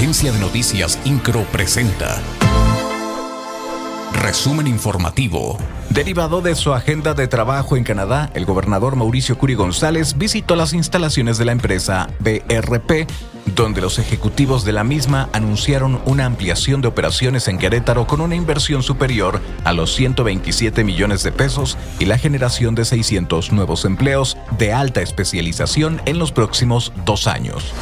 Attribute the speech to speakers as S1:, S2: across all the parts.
S1: Agencia de Noticias Incro presenta. Resumen informativo.
S2: Derivado de su agenda de trabajo en Canadá, el gobernador Mauricio Curi González visitó las instalaciones de la empresa BRP, donde los ejecutivos de la misma anunciaron una ampliación de operaciones en Querétaro con una inversión superior a los 127 millones de pesos y la generación de 600 nuevos empleos de alta especialización en los próximos dos años.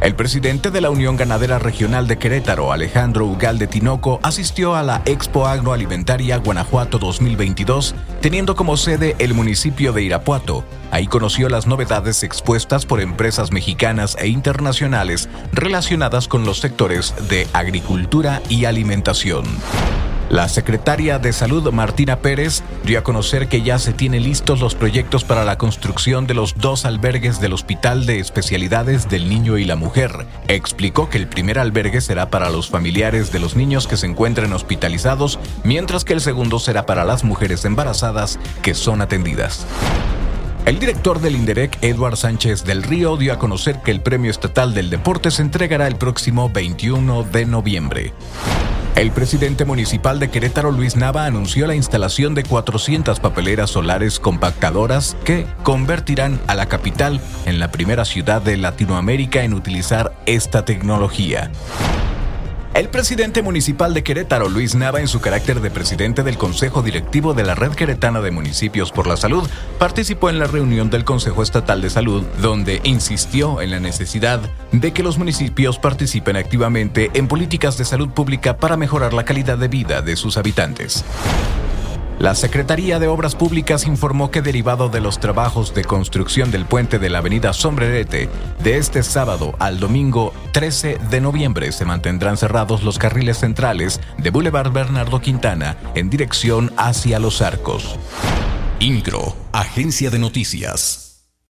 S2: El presidente de la Unión Ganadera Regional de Querétaro, Alejandro Ugalde Tinoco, asistió a la Expo Agroalimentaria Guanajuato 2022, teniendo como sede el municipio de Irapuato. Ahí conoció las novedades expuestas por empresas mexicanas e internacionales relacionadas con los sectores de agricultura y alimentación. La secretaria de Salud, Martina Pérez, dio a conocer que ya se tienen listos los proyectos para la construcción de los dos albergues del Hospital de Especialidades del Niño y la Mujer. Explicó que el primer albergue será para los familiares de los niños que se encuentren hospitalizados, mientras que el segundo será para las mujeres embarazadas que son atendidas. El director del INDEREC, Eduard Sánchez del Río, dio a conocer que el Premio Estatal del Deporte se entregará el próximo 21 de noviembre. El presidente municipal de Querétaro, Luis Nava, anunció la instalación de 400 papeleras solares compactadoras que convertirán a la capital en la primera ciudad de Latinoamérica en utilizar esta tecnología. El presidente municipal de Querétaro, Luis Nava, en su carácter de presidente del Consejo Directivo de la Red Queretana de Municipios por la Salud, participó en la reunión del Consejo Estatal de Salud, donde insistió en la necesidad de que los municipios participen activamente en políticas de salud pública para mejorar la calidad de vida de sus habitantes. La Secretaría de Obras Públicas informó que derivado de los trabajos de construcción del puente de la avenida Sombrerete, de este sábado al domingo 13 de noviembre se mantendrán cerrados los carriles centrales de Boulevard Bernardo Quintana en dirección hacia Los Arcos.
S1: INCRO, Agencia de Noticias.